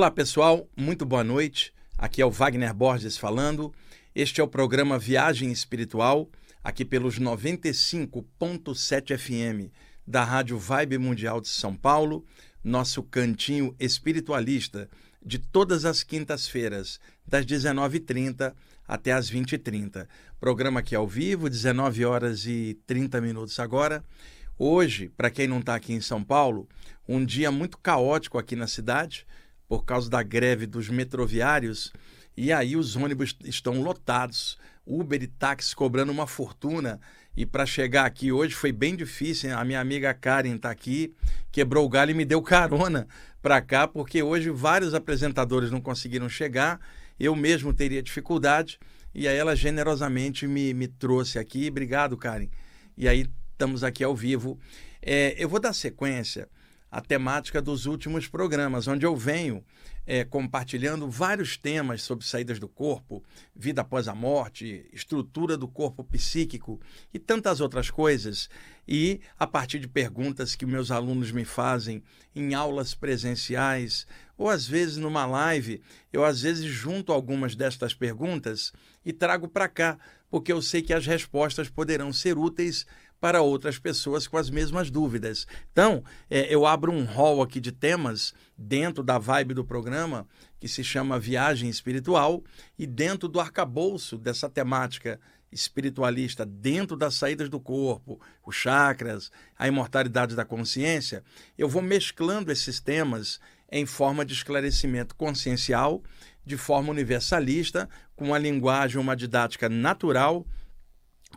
Olá pessoal, muito boa noite. Aqui é o Wagner Borges falando. Este é o programa Viagem Espiritual, aqui pelos 95.7 FM da Rádio Vibe Mundial de São Paulo, nosso cantinho espiritualista de todas as quintas-feiras, das 19h30 até as 20h30. Programa aqui ao vivo, 19 horas e 30 minutos agora. Hoje, para quem não está aqui em São Paulo, um dia muito caótico aqui na cidade, por causa da greve dos metroviários, e aí os ônibus estão lotados, Uber e táxi cobrando uma fortuna. E para chegar aqui hoje foi bem difícil. A minha amiga Karen está aqui, quebrou o galho e me deu carona para cá, porque hoje vários apresentadores não conseguiram chegar. Eu mesmo teria dificuldade. E aí ela generosamente me, me trouxe aqui. Obrigado, Karen. E aí estamos aqui ao vivo. É, eu vou dar sequência à temática dos últimos programas, onde eu venho é, compartilhando vários temas sobre saídas do corpo, vida após a morte, estrutura do corpo psíquico e tantas outras coisas. E a partir de perguntas que meus alunos me fazem em aulas presenciais ou às vezes numa live, eu às vezes junto algumas destas perguntas e trago para cá, porque eu sei que as respostas poderão ser úteis para outras pessoas com as mesmas dúvidas. Então, é, eu abro um hall aqui de temas dentro da vibe do programa, que se chama Viagem Espiritual, e dentro do arcabouço dessa temática espiritualista, dentro das saídas do corpo, os chakras, a imortalidade da consciência, eu vou mesclando esses temas em forma de esclarecimento consciencial, de forma universalista, com uma linguagem, uma didática natural,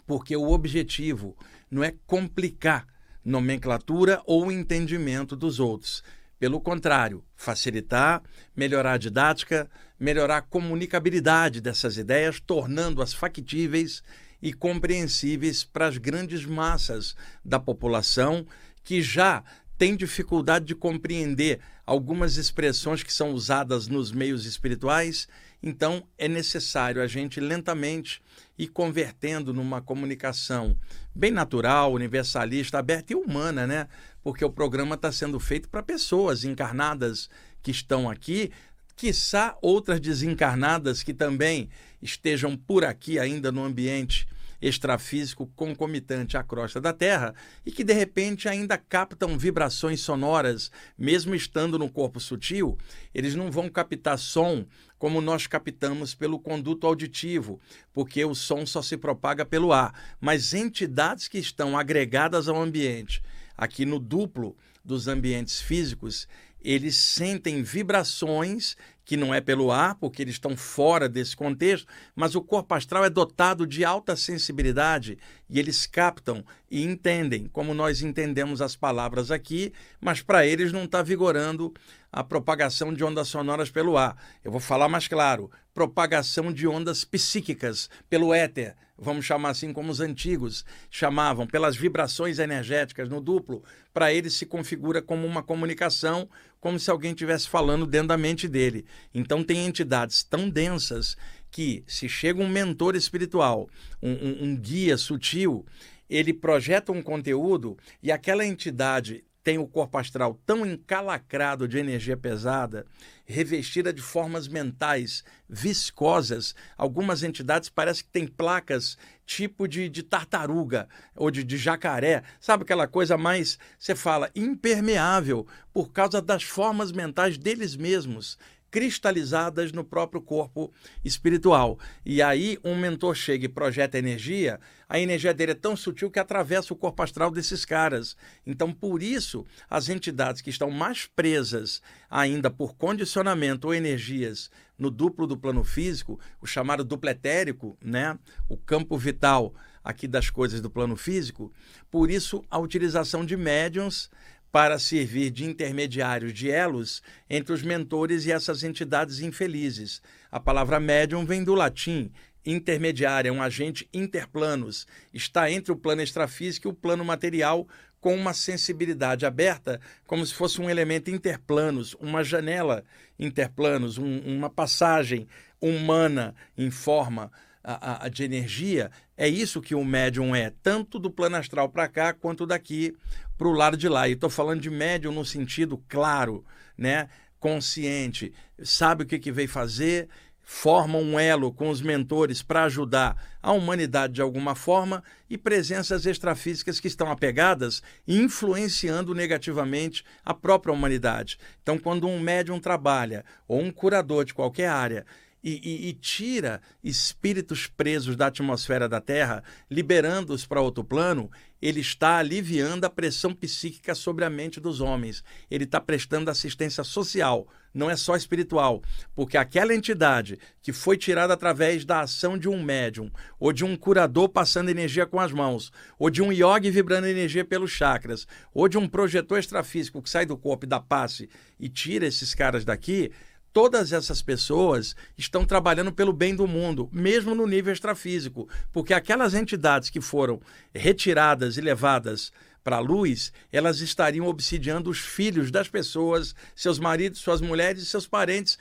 porque o objetivo não é complicar nomenclatura ou entendimento dos outros. Pelo contrário, facilitar, melhorar a didática, melhorar a comunicabilidade dessas ideias, tornando-as factíveis e compreensíveis para as grandes massas da população que já tem dificuldade de compreender algumas expressões que são usadas nos meios espirituais então, é necessário a gente lentamente ir convertendo numa comunicação bem natural, universalista, aberta e humana, né? Porque o programa está sendo feito para pessoas encarnadas que estão aqui, quiçá outras desencarnadas que também estejam por aqui ainda no ambiente extrafísico concomitante à crosta da Terra e que de repente ainda captam vibrações sonoras, mesmo estando no corpo sutil, eles não vão captar som como nós captamos pelo conduto auditivo, porque o som só se propaga pelo ar, mas entidades que estão agregadas ao ambiente, aqui no duplo dos ambientes físicos, eles sentem vibrações que não é pelo ar, porque eles estão fora desse contexto, mas o corpo astral é dotado de alta sensibilidade e eles captam e entendem, como nós entendemos as palavras aqui, mas para eles não está vigorando a propagação de ondas sonoras pelo ar. Eu vou falar mais claro: propagação de ondas psíquicas pelo éter, vamos chamar assim como os antigos chamavam, pelas vibrações energéticas no duplo. Para eles se configura como uma comunicação, como se alguém estivesse falando dentro da mente dele. Então, tem entidades tão densas que, se chega um mentor espiritual, um, um, um guia sutil, ele projeta um conteúdo e aquela entidade tem o corpo astral tão encalacrado de energia pesada, revestida de formas mentais viscosas. Algumas entidades parecem que têm placas tipo de, de tartaruga ou de, de jacaré. Sabe aquela coisa mais, você fala, impermeável por causa das formas mentais deles mesmos cristalizadas no próprio corpo espiritual. E aí um mentor chega e projeta energia, a energia dele é tão sutil que atravessa o corpo astral desses caras. Então, por isso, as entidades que estão mais presas ainda por condicionamento ou energias no duplo do plano físico, o chamado duplo etérico, né? o campo vital aqui das coisas do plano físico, por isso a utilização de médiums para servir de intermediários de elos entre os mentores e essas entidades infelizes. A palavra médium vem do latim intermediário, é um agente interplanos, está entre o plano extrafísico e o plano material com uma sensibilidade aberta, como se fosse um elemento interplanos, uma janela interplanos, um, uma passagem humana em forma a, a, de energia, é isso que o médium é, tanto do plano astral para cá quanto daqui para o lado de lá. E estou falando de médium no sentido claro, né? consciente, sabe o que, que veio fazer, forma um elo com os mentores para ajudar a humanidade de alguma forma e presenças extrafísicas que estão apegadas influenciando negativamente a própria humanidade. Então, quando um médium trabalha ou um curador de qualquer área e, e, e, tira espíritos presos da atmosfera da Terra, liberando-os para outro plano, ele está aliviando a pressão psíquica sobre a mente dos homens. Ele está prestando assistência social, não é só espiritual, porque aquela entidade que foi tirada através da ação de um médium, ou de um curador passando energia com as mãos, ou de um yogi vibrando energia pelos chakras, ou de um projetor extrafísico que sai do corpo e dá passe e tira esses caras daqui todas essas pessoas estão trabalhando pelo bem do mundo, mesmo no nível extrafísico, porque aquelas entidades que foram retiradas e levadas para a luz, elas estariam obsidiando os filhos das pessoas, seus maridos, suas mulheres e seus parentes,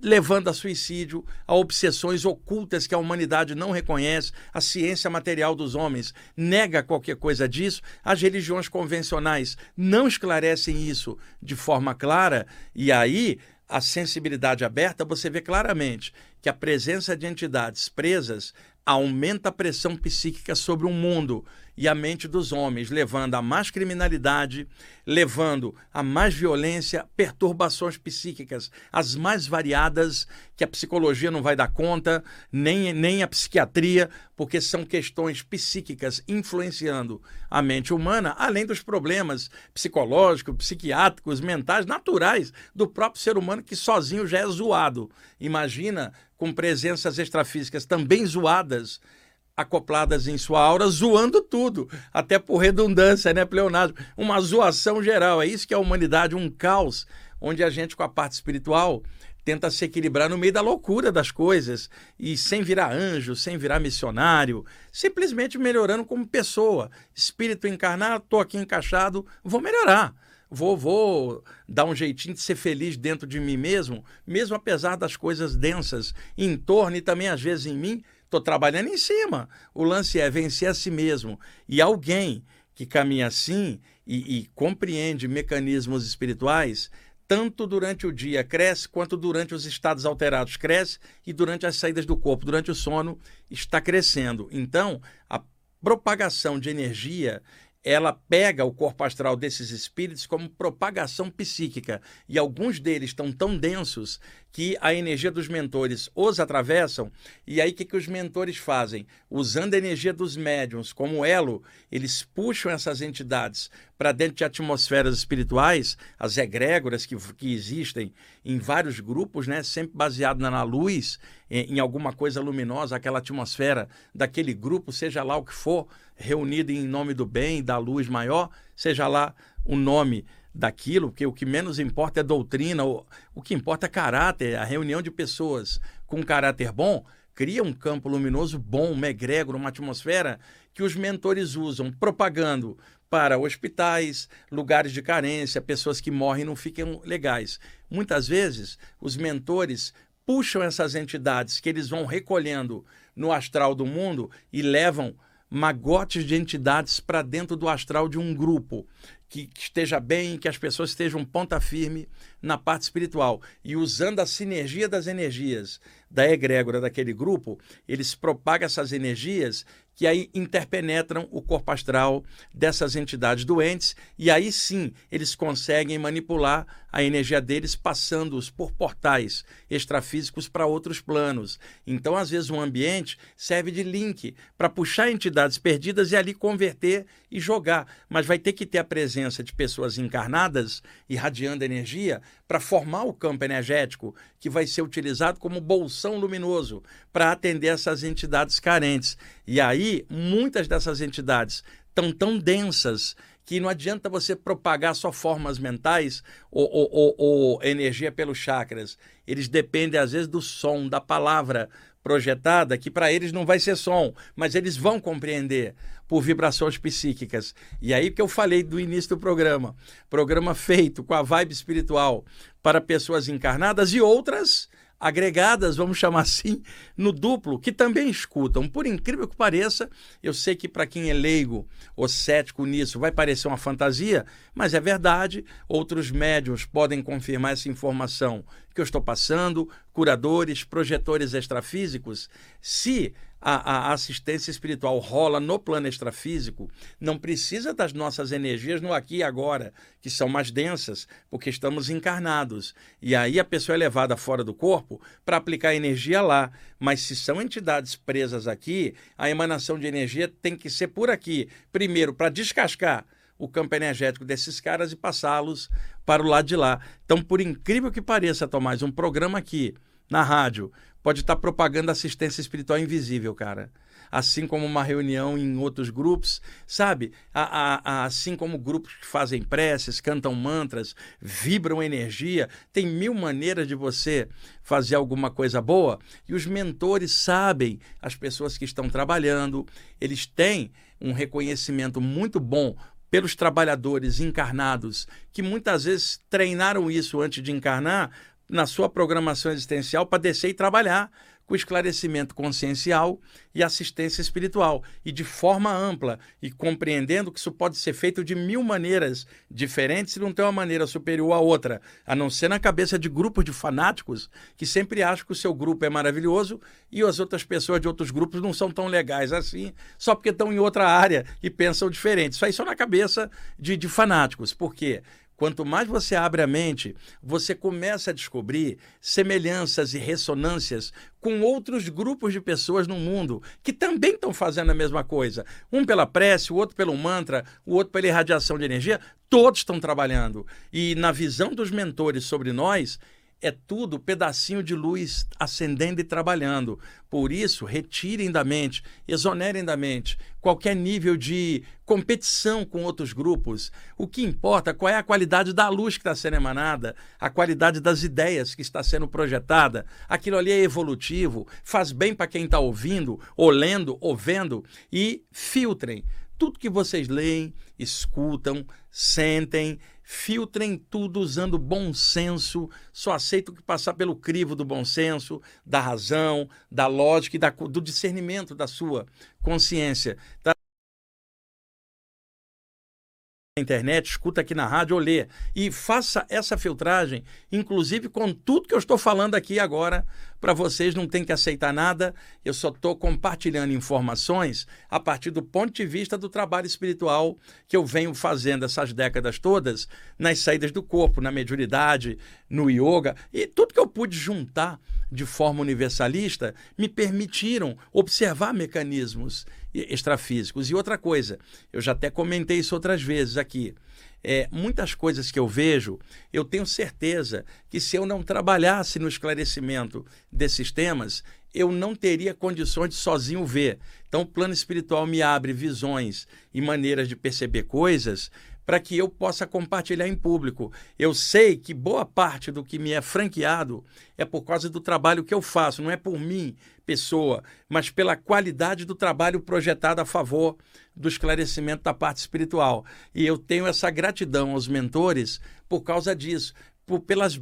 levando a suicídio, a obsessões ocultas que a humanidade não reconhece, a ciência material dos homens nega qualquer coisa disso, as religiões convencionais não esclarecem isso de forma clara, e aí a sensibilidade aberta, você vê claramente que a presença de entidades presas aumenta a pressão psíquica sobre o mundo e a mente dos homens, levando a mais criminalidade, levando a mais violência, perturbações psíquicas, as mais variadas, que a psicologia não vai dar conta, nem, nem a psiquiatria, porque são questões psíquicas influenciando a mente humana, além dos problemas psicológicos, psiquiátricos, mentais, naturais do próprio ser humano, que sozinho já é zoado. Imagina com presenças extrafísicas também zoadas acopladas em sua aura, zoando tudo, até por redundância, né, pleonasmo? Uma zoação geral. É isso que é a humanidade, um caos, onde a gente, com a parte espiritual, tenta se equilibrar no meio da loucura das coisas e sem virar anjo, sem virar missionário, simplesmente melhorando como pessoa. Espírito encarnado, estou aqui encaixado, vou melhorar. Vou, vou dar um jeitinho de ser feliz dentro de mim mesmo, mesmo apesar das coisas densas em torno e também às vezes em mim, Estou trabalhando em cima. O lance é vencer a si mesmo. E alguém que caminha assim e, e compreende mecanismos espirituais, tanto durante o dia cresce, quanto durante os estados alterados cresce, e durante as saídas do corpo, durante o sono, está crescendo. Então, a propagação de energia ela pega o corpo astral desses espíritos como propagação psíquica e alguns deles estão tão densos que a energia dos mentores os atravessam e aí o que, que os mentores fazem? Usando a energia dos médiums como elo, eles puxam essas entidades para dentro de atmosferas espirituais, as egrégoras que, que existem em vários grupos, né, sempre baseado na, luz, em, em alguma coisa luminosa, aquela atmosfera daquele grupo, seja lá o que for, reunido em nome do bem, da luz maior, seja lá o nome daquilo, porque o que menos importa é doutrina, o, o que importa é caráter, a reunião de pessoas com caráter bom cria um campo luminoso bom, uma egrégora, uma atmosfera que os mentores usam propagando para hospitais, lugares de carência, pessoas que morrem não ficam legais. Muitas vezes, os mentores puxam essas entidades que eles vão recolhendo no astral do mundo e levam magotes de entidades para dentro do astral de um grupo que, que esteja bem, que as pessoas estejam ponta firme na parte espiritual. E usando a sinergia das energias da egrégora daquele grupo, eles propagam essas energias que aí interpenetram o corpo astral dessas entidades doentes e aí sim eles conseguem manipular a energia deles passando-os por portais extrafísicos para outros planos. Então, às vezes, o ambiente serve de link para puxar entidades perdidas e ali converter e jogar, mas vai ter que ter a presença de pessoas encarnadas irradiando energia para formar o campo energético que vai ser utilizado como bolsão luminoso para atender essas entidades carentes. E aí, muitas dessas entidades estão tão densas que não adianta você propagar só formas mentais ou, ou, ou, ou, energia pelos chakras. Eles dependem, às vezes, do som, da palavra projetada, que para eles não vai ser som, mas eles vão compreender por vibrações psíquicas. E aí que eu falei do início do programa. Programa feito com a vibe espiritual para pessoas encarnadas e outras agregadas, vamos chamar assim, no duplo, que também escutam. Por incrível que pareça, eu sei que para quem é leigo ou cético nisso vai parecer uma fantasia, mas é verdade. Outros médiums podem confirmar essa informação que eu estou passando, curadores, projetores extrafísicos. Se a, a, assistência espiritual rola no plano extrafísico, não precisa das nossas energias no aqui e agora, que são mais densas, porque estamos encarnados. E aí a pessoa é levada fora do corpo para aplicar energia lá. Mas se são entidades presas aqui, a emanação de energia tem que ser por aqui. Primeiro, para descascar o campo energético desses caras e passá-los para o lado de lá. Então, por incrível que pareça, Tomás, um programa aqui na rádio pode estar propagando assistência espiritual invisível, cara. Assim como uma reunião em outros grupos, sabe? A, a, a, assim como grupos que fazem preces, cantam mantras, vibram energia. Tem mil maneiras de você fazer alguma coisa boa. E os mentores sabem, as pessoas que estão trabalhando, eles têm um reconhecimento muito bom pelos trabalhadores encarnados que muitas vezes treinaram isso antes de encarnar na sua programação existencial para descer e trabalhar com esclarecimento consciencial e assistência espiritual, e de forma ampla, e compreendendo que isso pode ser feito de mil maneiras diferentes e não tem uma maneira superior à outra, a não ser na cabeça de grupos de fanáticos que sempre acham que o seu grupo é maravilhoso e as outras pessoas de outros grupos não são tão legais assim, só porque estão em outra área e pensam diferente. Isso aí só na cabeça de, de fanáticos. Por quê? Quanto mais você abre a mente, você começa a descobrir semelhanças e ressonâncias com outros grupos de pessoas no mundo que também estão fazendo a mesma coisa. Um pela prece, o outro pelo mantra, o outro pela irradiação de energia. Todos estão trabalhando. E na visão dos mentores sobre nós, é tudo pedacinho de luz acendendo e trabalhando. Por isso, retirem da mente, exonerem da mente qualquer nível de competição com outros grupos. O que importa qual é a qualidade da luz que está sendo emanada, a qualidade das ideias que está sendo projetada. Aquilo ali é evolutivo, faz bem para quem está ouvindo, ou lendo, ou vendo, e filtrem tudo que vocês leem, escutam, sentem, filtrem tudo usando bom senso, só aceito que passar pelo crivo do bom senso, da razão, da lógica e da, do discernimento da sua consciência. Tá? Internet, escuta aqui na rádio ou lê. E faça essa filtragem, inclusive com tudo que eu estou falando aqui agora, para vocês não tem que aceitar nada. Eu só estou compartilhando informações a partir do ponto de vista do trabalho espiritual que eu venho fazendo essas décadas todas nas saídas do corpo, na mediunidade, no yoga e tudo que eu pude juntar de forma universalista me permitiram observar mecanismos extrafísicos. E outra coisa, eu já até comentei isso outras vezes aqui. É, muitas coisas que eu vejo, eu tenho certeza que se eu não trabalhasse no esclarecimento desses temas, eu não teria condições de sozinho ver. Então, o plano espiritual me abre visões e maneiras de perceber coisas para que eu possa compartilhar em público. Eu sei que boa parte do que me é franqueado é por causa do trabalho que eu faço, não é por mim, pessoa, mas pela qualidade do trabalho projetado a favor do esclarecimento da parte espiritual. E eu tenho essa gratidão aos mentores por causa disso, por, pelas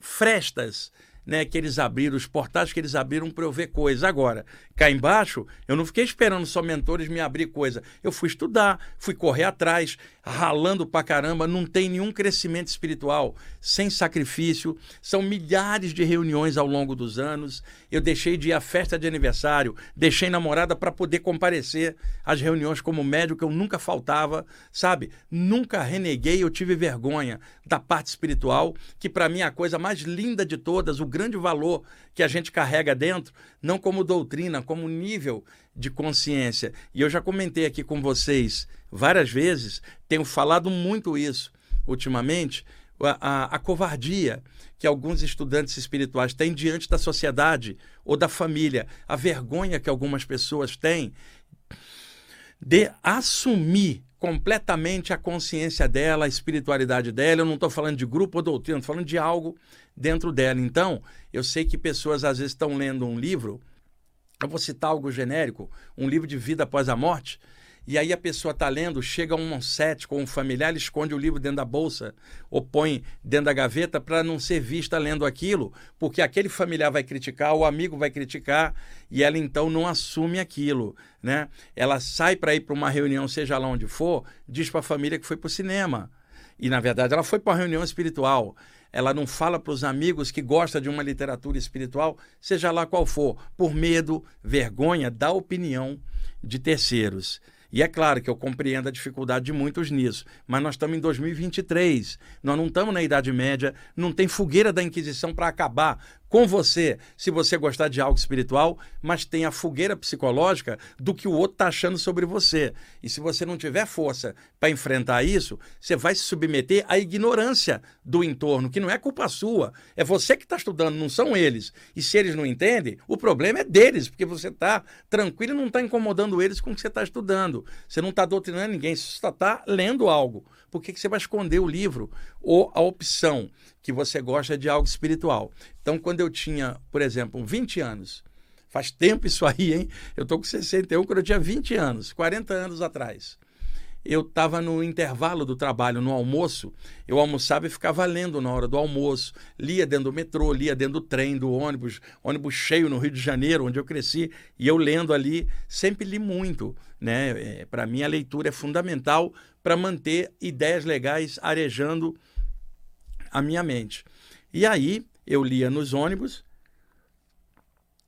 frestas né, que eles abriram, os portais que eles abriram para eu ver coisas. Agora, cá embaixo, eu não fiquei esperando só mentores me abrir coisa. Eu fui estudar, fui correr atrás, ralando pra caramba, não tem nenhum crescimento espiritual sem sacrifício. São milhares de reuniões ao longo dos anos. Eu deixei de ir à festa de aniversário, deixei namorada para poder comparecer às reuniões como médico, que eu nunca faltava, sabe? Nunca reneguei, eu tive vergonha da parte espiritual, que para mim é a coisa mais linda de todas, o grande valor que a gente carrega dentro, não como doutrina, como nível de consciência. E eu já comentei aqui com vocês várias vezes, tenho falado muito isso ultimamente, a, a, a, covardia que alguns estudantes espirituais têm diante da sociedade ou da família, a vergonha que algumas pessoas têm de assumir completamente a consciência dela, a espiritualidade dela. Eu não estou falando de grupo ou doutrina, estou falando de algo dentro dela. Então, eu sei que pessoas às vezes estão lendo um livro, eu vou citar algo genérico, um livro de vida após a morte, e aí a pessoa está lendo, chega um set com um familiar, ele esconde o livro dentro da bolsa ou põe dentro da gaveta para não ser vista lendo aquilo, porque aquele familiar vai criticar, o amigo vai criticar e ela então não assume aquilo, né? Ela sai para ir para uma reunião, seja lá onde for, diz para a família que foi para o cinema. E na verdade ela foi para uma reunião espiritual ela não fala para os amigos que gosta de uma literatura espiritual, seja lá qual for, por medo, vergonha da opinião de terceiros. E é claro que eu compreendo a dificuldade de muitos nisso, mas nós estamos em 2023, nós não estamos na Idade Média, não tem fogueira da Inquisição para acabar com você, se você gostar de algo espiritual, mas tem a fogueira psicológica do que o outro está achando sobre você. E se você não tiver força para enfrentar isso, você vai se submeter à ignorância do entorno, que não é culpa sua. É você que está estudando, não são eles. E se eles não entendem, o problema é deles, porque você está tranquilo e não está incomodando eles com o que você está estudando. Você não está doutrinando ninguém, você só está lendo algo. Por que, que você vai esconder o livro ou a opção que você gosta de algo espiritual? Então, quando eu tinha, por exemplo, 20 anos, faz tempo isso aí, hein? Eu estou com 61 quando eu tinha 20 anos, 40 anos atrás. Eu estava no intervalo do trabalho, no almoço, eu almoçava e ficava lendo na hora do almoço, lia dentro do metrô, lia dentro do trem, do ônibus, ônibus cheio no Rio de Janeiro, onde eu cresci, e eu lendo ali, sempre li muito. Né? É, Para mim, a leitura é fundamental para manter ideias legais arejando a minha mente. E aí eu lia nos ônibus.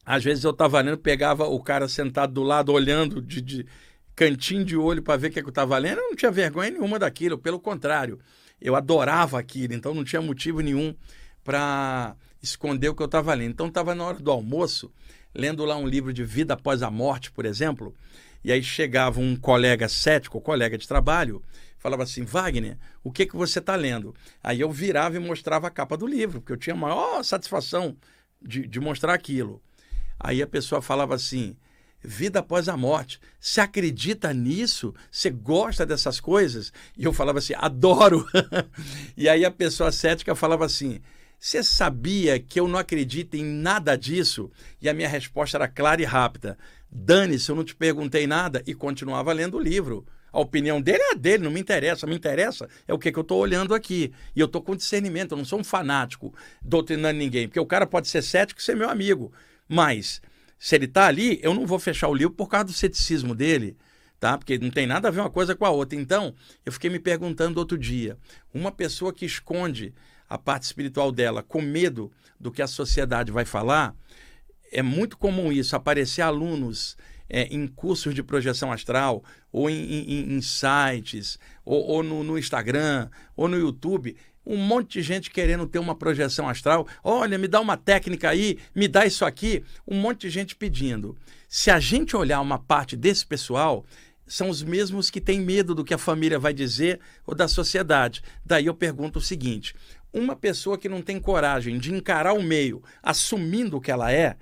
Às vezes eu estava lendo, pegava o cara sentado do lado, olhando de, de cantinho de olho para ver o que, é que eu estava lendo. Eu não tinha vergonha nenhuma daquilo, pelo contrário, eu adorava aquilo, então não tinha motivo nenhum para esconder o que eu estava lendo. Então estava na hora do almoço, lendo lá um livro de vida após a morte, por exemplo, e aí chegava um colega cético, colega de trabalho, falava assim: Wagner, o que, que você está lendo? Aí eu virava e mostrava a capa do livro, porque eu tinha a maior satisfação de, de mostrar aquilo. Aí a pessoa falava assim: vida após a morte. Você acredita nisso? Você gosta dessas coisas? E eu falava assim: adoro. e aí a pessoa cética falava assim: você sabia que eu não acredito em nada disso? E a minha resposta era clara e rápida: Dane-se, eu não te perguntei nada e continuava lendo o livro. A opinião dele é a dele, não me interessa. Me interessa é o que, que eu estou olhando aqui. E eu estou com discernimento, eu não sou um fanático doutrinando ninguém. Porque o cara pode ser cético e ser meu amigo. Mas, se ele está ali, eu não vou fechar o livro por causa do ceticismo dele. Tá? Porque não tem nada a ver uma coisa com a outra. Então, eu fiquei me perguntando outro dia: uma pessoa que esconde a parte espiritual dela com medo do que a sociedade vai falar, é muito comum isso, aparecer alunos é, em cursos de projeção astral, ou em, em, em sites, ou, ou no, no, Instagram, ou no YouTube, um monte de gente querendo ter uma projeção astral. Olha, me dá uma técnica aí, me dá isso aqui. Um monte de gente pedindo. Se a gente olhar uma parte desse pessoal, são os mesmos que têm medo do que a família vai dizer ou da sociedade. Daí eu pergunto o seguinte: uma pessoa que não tem coragem de encarar o meio, assumindo o que ela é,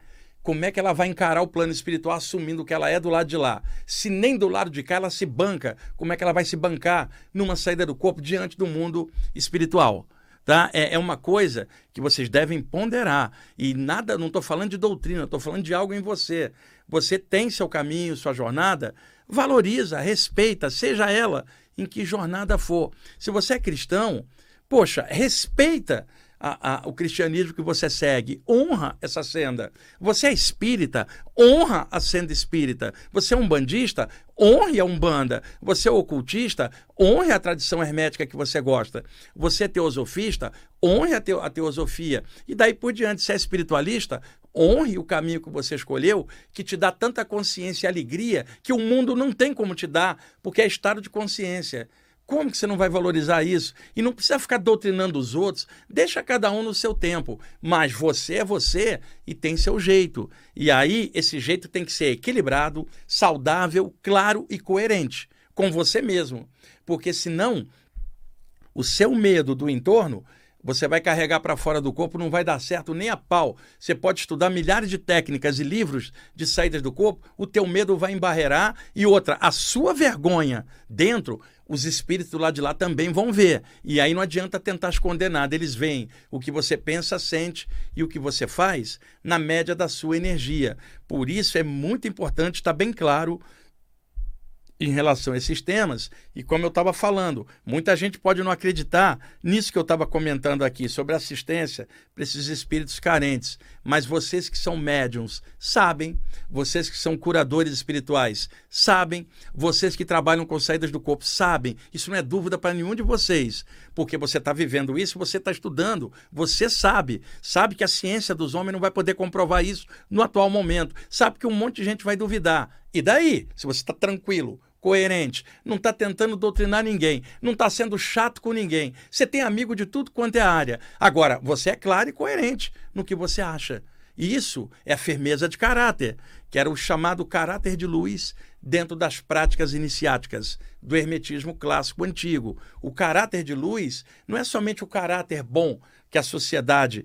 como é que ela vai encarar o plano espiritual assumindo que ela é do lado de lá? Se nem do lado de cá ela se banca, como é que ela vai se bancar numa saída do corpo diante do mundo espiritual? Tá? É, é uma coisa que vocês devem ponderar. E nada, não estou falando de doutrina, estou falando de algo em você. Você tem seu caminho, sua jornada, valoriza, respeita, seja ela em que jornada for. Se você é cristão, poxa, respeita a, a, o cristianismo que você segue, honra essa senda. Você é espírita, honra a senda espírita. Você é um bandista, honre a umbanda. Você é ocultista, honre a tradição hermética que você gosta. Você é teosofista, honre a, teo, a teosofia. E daí por diante, se é espiritualista, honre o caminho que você escolheu, que te dá tanta consciência e alegria que o mundo não tem como te dar, porque é estado de consciência. Como que você não vai valorizar isso? E não precisa ficar doutrinando os outros, deixa cada um no seu tempo. Mas você é você e tem seu jeito. E aí, esse jeito tem que ser equilibrado, saudável, claro e coerente com você mesmo. Porque senão, o seu medo do entorno você vai carregar para fora do corpo, não vai dar certo nem a pau. Você pode estudar milhares de técnicas e livros de saídas do corpo, o teu medo vai embarrear e outra, a sua vergonha dentro os espíritos lá de lá também vão ver. E aí não adianta tentar esconder nada. Eles veem o que você pensa, sente e o que você faz na média da sua energia. Por isso é muito importante estar bem claro em relação a esses temas. E como eu estava falando, muita gente pode não acreditar nisso que eu estava comentando aqui sobre assistência para esses espíritos carentes. Mas vocês que são médiums sabem, vocês que são curadores espirituais sabem, vocês que trabalham com saídas do corpo sabem. Isso não é dúvida para nenhum de vocês, porque você está vivendo isso, você está estudando, você sabe, sabe que a ciência dos homens não vai poder comprovar isso no atual momento, sabe que um monte de gente vai duvidar. E daí, se você está tranquilo, coerente, não está tentando doutrinar ninguém, não está sendo chato com ninguém. Você tem amigo de tudo quanto é área. Agora, você é claro e coerente no que você acha. E isso é firmeza de caráter, que era o chamado caráter de luz dentro das práticas iniciáticas do hermetismo clássico antigo. O caráter de luz não é somente o caráter bom que a sociedade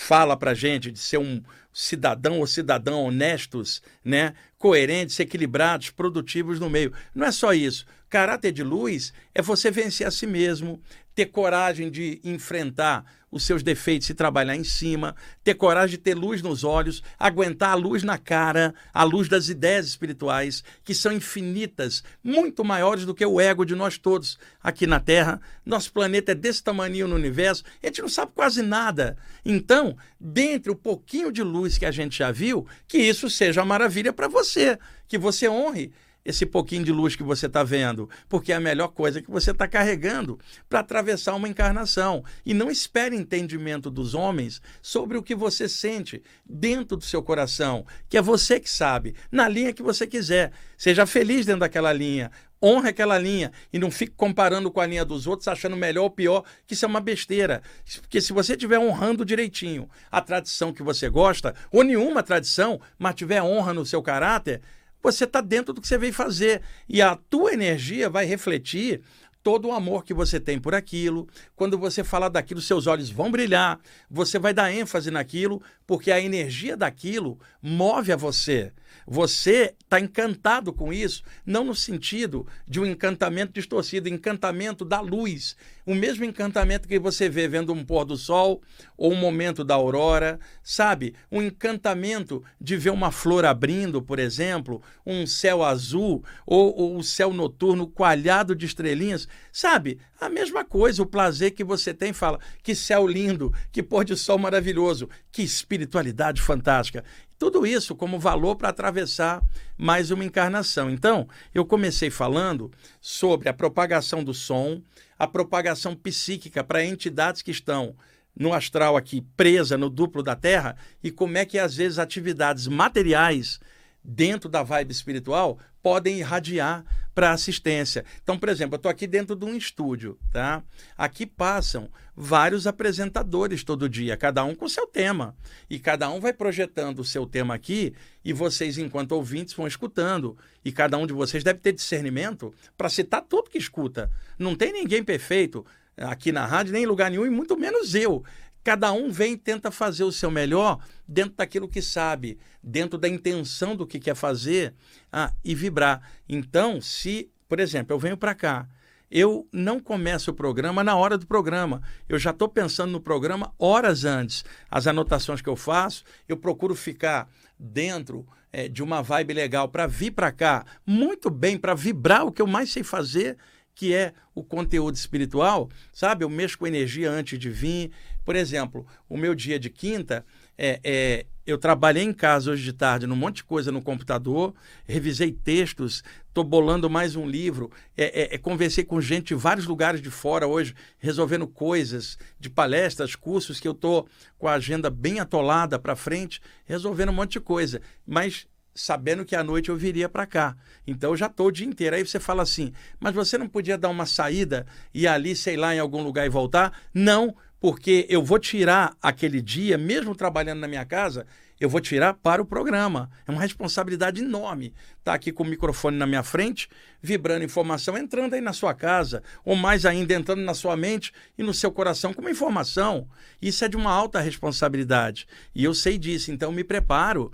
fala para gente de ser um cidadão ou cidadã honestos, né, coerentes, equilibrados, produtivos no meio. Não é só isso. Caráter de luz é você vencer a si mesmo, ter coragem de enfrentar os seus defeitos e trabalhar em cima, ter coragem de ter luz nos olhos, aguentar a luz na cara, a luz das ideias espirituais, que são infinitas, muito maiores do que o ego de nós todos aqui na Terra. Nosso planeta é desse tamanho no universo, a gente não sabe quase nada. Então, dentre o pouquinho de luz que a gente já viu, que isso seja uma maravilha para você, que você honre esse pouquinho de luz que você está vendo, porque é a melhor coisa que você está carregando para atravessar uma encarnação. E não espere entendimento dos homens sobre o que você sente dentro do seu coração, que é você que sabe, na linha que você quiser. Seja feliz dentro daquela linha, honre aquela linha e não fique comparando com a linha dos outros, achando melhor ou pior, que isso é uma besteira. Porque se você estiver honrando direitinho a tradição que você gosta, ou nenhuma tradição, mas tiver honra no seu caráter, você está dentro do que você veio fazer. E a tua energia vai refletir todo o amor que você tem por aquilo. Quando você falar daquilo, seus olhos vão brilhar, você vai dar ênfase naquilo, porque a energia daquilo move a você. Você está encantado com isso, não no sentido de um encantamento distorcido, encantamento da luz. O mesmo encantamento que você vê vendo um pôr do sol ou um momento da aurora, sabe? Um encantamento de ver uma flor abrindo, por exemplo, um céu azul ou, ou o céu noturno coalhado de estrelinhas, sabe? A mesma coisa, o prazer que você tem, fala, que céu lindo, que pôr de sol maravilhoso, que espiritualidade fantástica. Tudo isso como valor para atravessar mais uma encarnação. Então, eu comecei falando sobre a propagação do som, a propagação psíquica para entidades que estão no astral aqui presa no duplo da Terra e como é que às vezes atividades materiais dentro da vibe espiritual podem irradiar para assistência. Então, por exemplo, eu estou aqui dentro de um estúdio, tá? Aqui passam vários apresentadores todo dia, cada um com seu tema. E cada um vai projetando o seu tema aqui e vocês, enquanto ouvintes, vão escutando. E cada um de vocês deve ter discernimento para citar tudo que escuta. Não tem ninguém perfeito aqui na rádio, nem em lugar nenhum, e muito menos eu. Cada um vem e tenta fazer o seu melhor dentro daquilo que sabe, dentro da intenção do que quer fazer ah, e vibrar. Então, se, por exemplo, eu venho para cá, eu não começo o programa na hora do programa. Eu já estou pensando no programa horas antes. As anotações que eu faço, eu procuro ficar dentro é, de uma vibe legal para vir para cá, muito bem, para vibrar o que eu mais sei fazer que é o conteúdo espiritual, sabe? Eu mexo com energia antes de vir. Por exemplo, o meu dia de quinta, é, é, eu trabalhei em casa hoje de tarde num monte de coisa no computador, revisei textos, estou bolando mais um livro, é, é, é, conversei com gente de vários lugares de fora hoje, resolvendo coisas de palestras, cursos que eu estou com a agenda bem atolada para frente, resolvendo um monte de coisa. Mas sabendo que à noite eu viria para cá. Então eu já estou o dia inteiro. Aí você fala assim, mas você não podia dar uma saída e ali, sei lá, em algum lugar e voltar? Não, porque eu vou tirar aquele dia, mesmo trabalhando na minha casa, eu vou tirar para o programa. É uma responsabilidade enorme estar tá aqui com o microfone na minha frente, vibrando informação, entrando aí na sua casa, ou mais ainda, entrando na sua mente e no seu coração com uma informação. Isso é de uma alta responsabilidade. E eu sei disso, então me preparo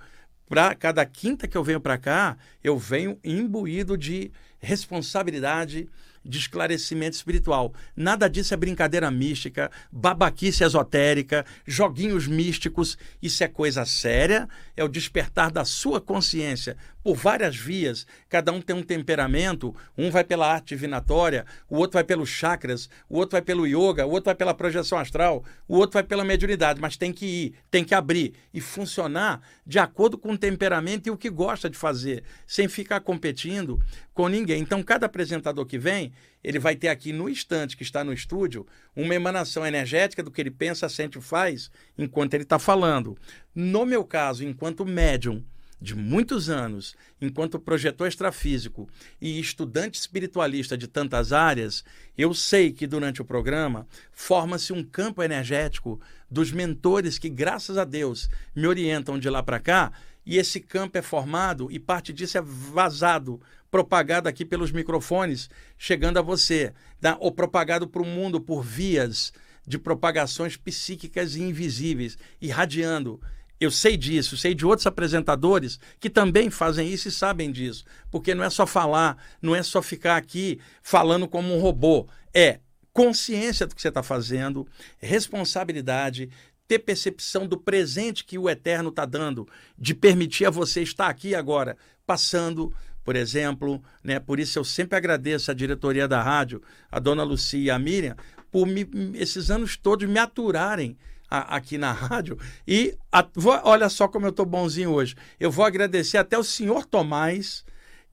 para cada quinta que eu venho para cá, eu venho imbuído de responsabilidade, de esclarecimento espiritual. Nada disso é brincadeira mística, babaquice esotérica, joguinhos místicos. Isso é coisa séria, é o despertar da sua consciência por várias vias, cada um tem um temperamento, um vai pela arte divinatória, o outro vai pelos chakras, o outro vai pelo yoga, o outro vai pela projeção astral, o outro vai pela mediunidade, mas tem que ir, tem que abrir e funcionar de acordo com o temperamento e o que gosta de fazer, sem ficar competindo com ninguém. Então, cada apresentador que vem, ele vai ter aqui no instante que está no estúdio uma emanação energética do que ele pensa, sente e faz enquanto ele está falando. No meu caso, enquanto médium, de muitos anos, enquanto projetor extrafísico e estudante espiritualista de tantas áreas, eu sei que durante o programa forma-se um campo energético dos mentores que, graças a Deus, me orientam de lá para cá, e esse campo é formado e parte disso é vazado, propagado aqui pelos microfones, chegando a você, tá? ou propagado para o mundo por vias de propagações psíquicas e invisíveis, irradiando eu sei disso, sei de outros apresentadores que também fazem isso e sabem disso. Porque não é só falar, não é só ficar aqui falando como um robô. É consciência do que você está fazendo, responsabilidade, ter percepção do presente que o Eterno está dando, de permitir a você estar aqui agora, passando, por exemplo, né? Por isso eu sempre agradeço a diretoria da rádio, a dona Lucia e a Miriam, por me, esses anos todos me aturarem a, aqui na rádio. E a, vou, olha só como eu estou bonzinho hoje. Eu vou agradecer até o senhor Tomás,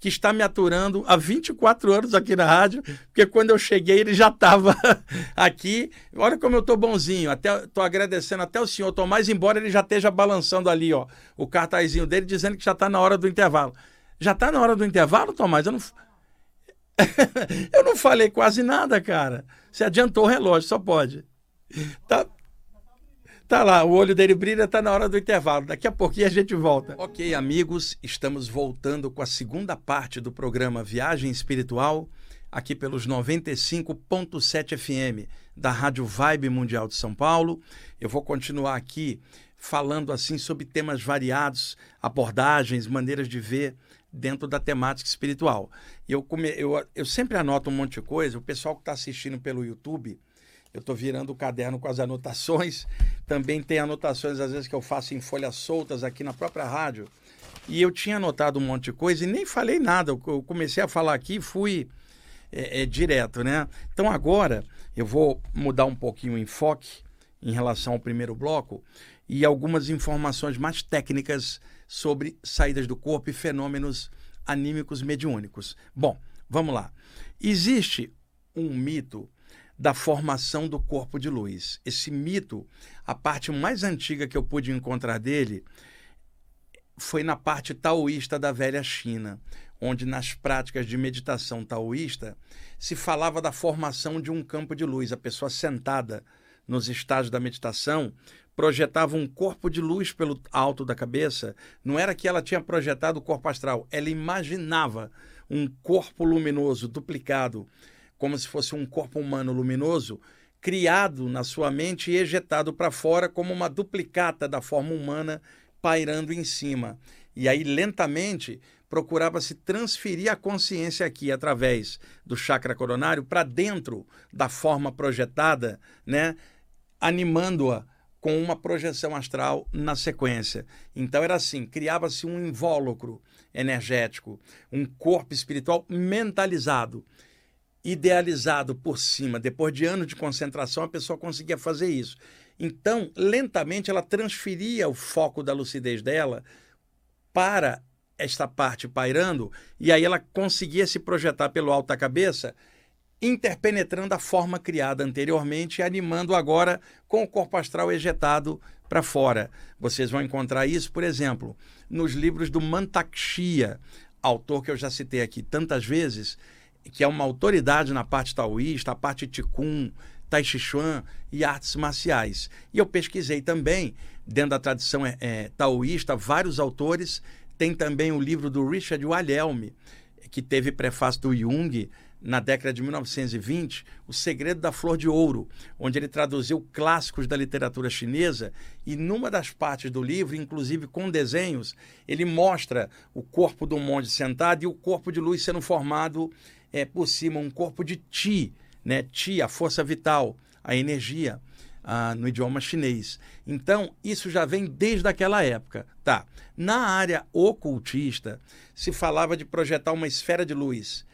que está me aturando há 24 anos aqui na rádio, porque quando eu cheguei ele já estava aqui. Olha como eu estou bonzinho. Até estou agradecendo até o senhor Tomás, embora ele já esteja balançando ali, ó, o cartazinho dele, dizendo que já está na hora do intervalo. Já está na hora do intervalo, Tomás? Eu não. eu não falei quase nada, cara. Você adiantou o relógio, só pode. Tá, Tá lá, o olho dele brilha, tá na hora do intervalo. Daqui a pouquinho a gente volta. Ok, amigos, estamos voltando com a segunda parte do programa Viagem Espiritual, aqui pelos 95.7 FM da Rádio Vibe Mundial de São Paulo. Eu vou continuar aqui falando assim sobre temas variados, abordagens, maneiras de ver dentro da temática espiritual. Eu, come, eu, eu sempre anoto um monte de coisa, o pessoal que está assistindo pelo YouTube eu estou virando o caderno com as anotações. Também tem anotações, às vezes, que eu faço em folhas soltas aqui na própria rádio. E eu tinha anotado um monte de coisa e nem falei nada. Eu comecei a falar aqui e fui é, é, direto, né? Então agora eu vou mudar um pouquinho o enfoque em relação ao primeiro bloco e algumas informações mais técnicas sobre saídas do corpo e fenômenos anímicos mediúnicos. Bom, vamos lá. Existe um mito da formação do corpo de luz. Esse mito, a parte mais antiga que eu pude encontrar dele, foi na parte taoísta da velha China, onde nas práticas de meditação taoísta se falava da formação de um campo de luz. A pessoa sentada nos estágios da meditação projetava um corpo de luz pelo alto da cabeça. Não era que ela tinha projetado o corpo astral, ela imaginava um corpo luminoso duplicado como se fosse um corpo humano luminoso, criado na sua mente e ejetado para fora como uma duplicata da forma humana pairando em cima. E aí, lentamente, procurava-se transferir a consciência aqui através do chakra coronário para dentro da forma projetada, né? animando-a com uma projeção astral na sequência. Então era assim, criava-se um invólucro energético, um corpo espiritual mentalizado idealizado por cima, depois de anos de concentração, a pessoa conseguia fazer isso. Então, lentamente, ela transferia o foco da lucidez dela para esta parte pairando, e aí ela conseguia se projetar pelo alto da cabeça, interpenetrando a forma criada anteriormente e animando agora com o corpo astral ejetado para fora. Vocês vão encontrar isso, por exemplo, nos livros do Mantakshia, autor que eu já citei aqui tantas vezes, que é uma autoridade na parte taoísta, a parte Ticum, Tai Chi Chuan e artes marciais. E eu pesquisei também, dentro da tradição é, é, taoísta, vários autores. Tem também o livro do Richard Wilhelm, que teve prefácio do Jung na década de 1920, O Segredo da Flor de Ouro, onde ele traduziu clássicos da literatura chinesa e numa das partes do livro, inclusive com desenhos, ele mostra o corpo do monge sentado e o corpo de luz sendo formado é, por cima um corpo de Ti, né? Ti, a força vital, a energia. ah, no idioma chinês. Então, isso já vem desde aquela época. Tá. Na área ocultista, se falava de projetar uma esfera de luz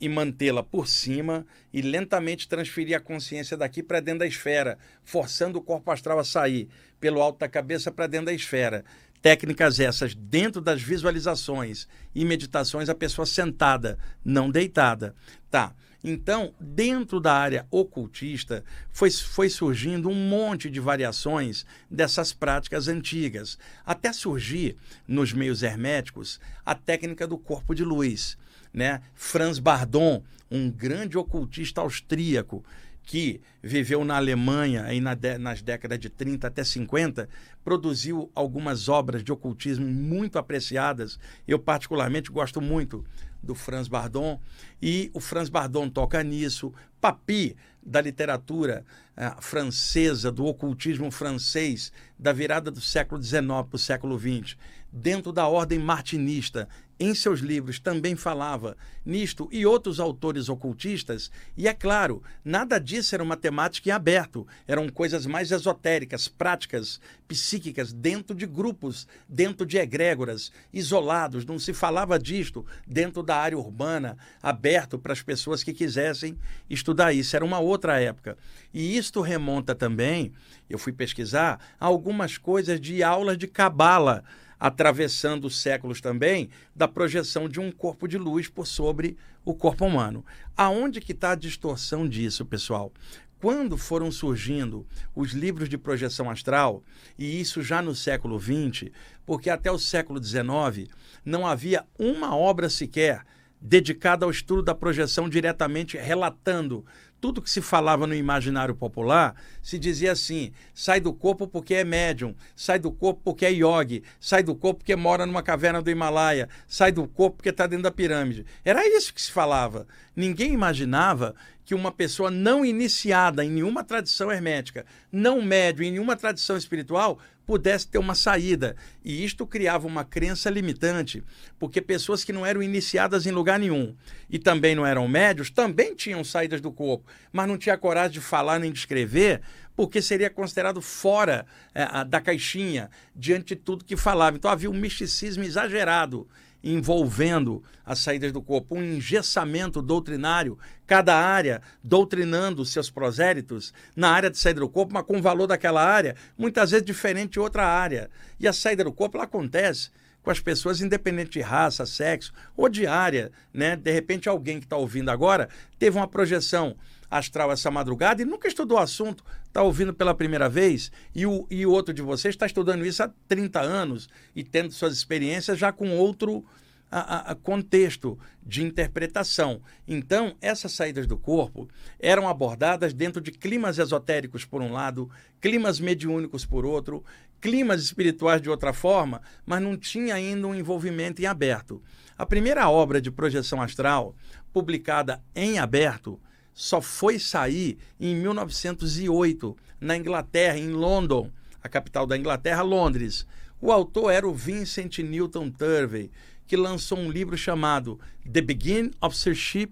e mantê-la por cima e lentamente transferir a consciência daqui para dentro da esfera, forçando o corpo astral a sair pelo alto da cabeça para dentro da esfera. Técnicas essas dentro das visualizações e meditações, a pessoa sentada, não deitada. Tá. Então, dentro da área ocultista, foi, foi surgindo um monte de variações dessas práticas antigas, até surgir nos meios herméticos a técnica do corpo de luz. Né? Franz Bardon, um grande ocultista austríaco, que viveu na Alemanha aí na de, nas décadas de 30 até 50, produziu algumas obras de ocultismo muito apreciadas. Eu, particularmente, gosto muito do Franz Bardon, e o Franz Bardon toca nisso. Papi, da literatura uh, francesa, do ocultismo francês, da virada do século XIX para o século XX, dentro da ordem martinista, em seus livros também falava nisto e outros autores ocultistas, e é claro, nada disso era uma temática em aberto, eram coisas mais esotéricas, práticas, psíquicas, dentro de grupos, dentro de egrégoras, isolados, não se falava disto dentro da área urbana, aberto para as pessoas que quisessem estudar isso, era uma outra época. E isto remonta também, eu fui pesquisar, algumas coisas de aulas de cabala atravessando os séculos também, da projeção de um corpo de luz por sobre o corpo humano. Aonde que está a distorção disso, pessoal? Quando foram surgindo os livros de projeção astral, e isso já no século XX, porque até o século XIX não havia uma obra sequer dedicada ao estudo da projeção diretamente relatando tudo que se falava no imaginário popular, se dizia assim: sai do corpo porque é médium, sai do corpo porque é yogi, sai do corpo porque mora numa caverna do Himalaia, sai do corpo porque está dentro da pirâmide. Era isso que se falava. Ninguém imaginava que uma pessoa não iniciada em nenhuma tradição hermética, não médio em nenhuma tradição espiritual, pudesse ter uma saída. E isto criava uma crença limitante, porque pessoas que não eram iniciadas em lugar nenhum e também não eram médios, também tinham saídas do corpo, mas não tinha coragem de falar nem de escrever, porque seria considerado fora é, da caixinha diante de tudo que falava. Então havia um misticismo exagerado envolvendo as saídas do corpo, um engessamento doutrinário, cada área doutrinando seus prosélitos na área de saída do corpo, mas com o valor daquela área, muitas vezes diferente de outra área. E a saída do corpo ela acontece com as pessoas, independente de raça, sexo ou de área. Né? De repente, alguém que está ouvindo agora teve uma projeção astral essa madrugada e nunca estudou o assunto, está ouvindo pela primeira vez, e o e outro de vocês está estudando isso há 30 anos e tendo suas experiências já com outro a, a, contexto de interpretação. Então, essas saídas do corpo eram abordadas dentro de climas esotéricos, por um lado, climas mediúnicos, por outro, climas espirituais de outra forma, mas não tinha ainda um envolvimento em aberto. A primeira obra de projeção astral, publicada em aberto, só foi sair em 1908, na Inglaterra, em London, a capital da Inglaterra, Londres. O autor era o Vincent Newton Turvey, que lançou um livro chamado The Beginning of Searship,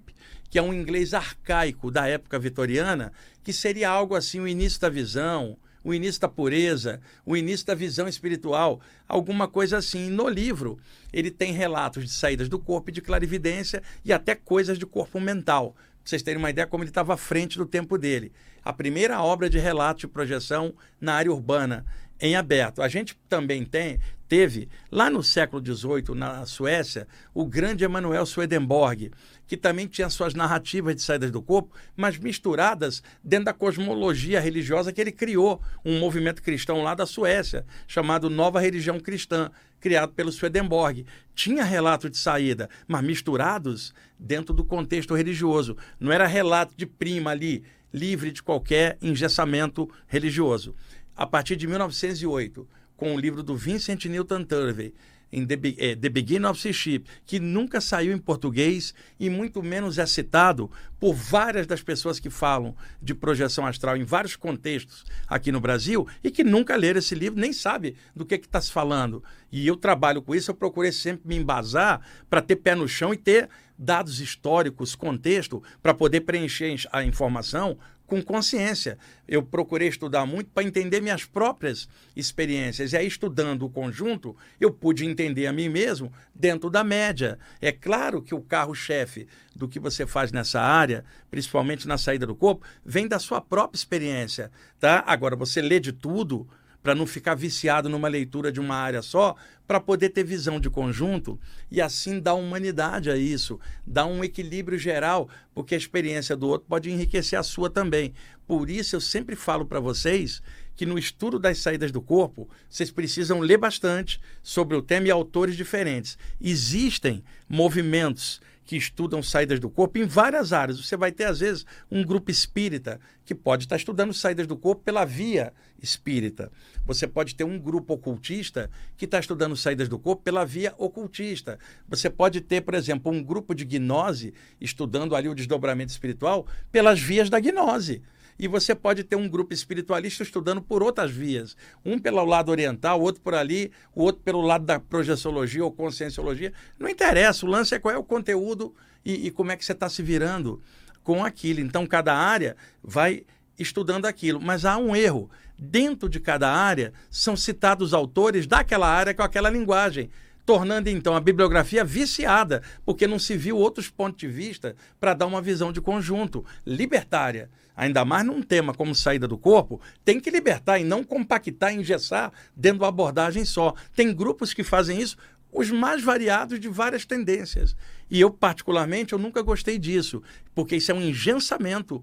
que é um inglês arcaico da época vitoriana, que seria algo assim o início da visão, o início da pureza, o início da visão espiritual, alguma coisa assim. No livro, ele tem relatos de saídas do corpo e de clarividência e até coisas de corpo mental. Vocês terem uma ideia como ele estava à frente do tempo dele. A primeira obra de relato de projeção na área urbana em aberto. A gente também tem, teve, lá no século XVIII, na Suécia, o grande Emanuel Swedenborg, que também tinha suas narrativas de saídas do corpo, mas misturadas dentro da cosmologia religiosa que ele criou, um movimento cristão lá da Suécia, chamado Nova Religião Cristã, criado pelo Swedenborg. Tinha relato de saída, mas misturados dentro do contexto religioso. Não era relato de prima ali, livre de qualquer engessamento religioso a partir de 1908, com o livro do Vincent Newton Turvey, em The, eh, The Beginning of Seaship, que nunca saiu em português e muito menos é citado por várias das pessoas que falam de projeção astral em vários contextos aqui no Brasil e que nunca leram esse livro, nem sabe do que está se falando. E eu trabalho com isso, eu procurei sempre me embasar para ter pé no chão e ter dados históricos, contexto, para poder preencher a informação com consciência. Eu procurei estudar muito para entender minhas próprias experiências. E aí, estudando o conjunto, eu pude entender a mim mesmo dentro da média. É claro que o carro-chefe do que você faz nessa área, principalmente na saída do corpo, vem da sua própria experiência. Tá? Agora, você lê de tudo para não ficar viciado numa leitura de uma área só, para poder ter visão de conjunto e assim dar humanidade a isso, dar um equilíbrio geral, porque a experiência do outro pode enriquecer a sua também. Por isso eu sempre falo para vocês que no estudo das saídas do corpo, vocês precisam ler bastante sobre o tema e autores diferentes. Existem movimentos que estudam saídas do corpo em várias áreas. Você vai ter, às vezes, um grupo espírita que pode estar estudando saídas do corpo pela via espírita. Você pode ter um grupo ocultista que está estudando saídas do corpo pela via ocultista. Você pode ter, por exemplo, um grupo de gnose estudando ali o desdobramento espiritual pelas vias da gnose. E você pode ter um grupo espiritualista estudando por outras vias. Um pelo lado oriental, outro por ali, o outro pelo lado da projeciologia ou conscienciologia. Não interessa, o lance é qual é o conteúdo e, e como é que você está se virando com aquilo. Então, cada área vai estudando aquilo. Mas há um erro. Dentro de cada área são citados autores daquela área com aquela linguagem tornando então a bibliografia viciada, porque não se viu outros pontos de vista para dar uma visão de conjunto libertária. Ainda mais num tema como saída do corpo, tem que libertar e não compactar engessar dentro de uma abordagem só. Tem grupos que fazem isso, os mais variados de várias tendências. E eu, particularmente, eu nunca gostei disso, porque isso é um engensamento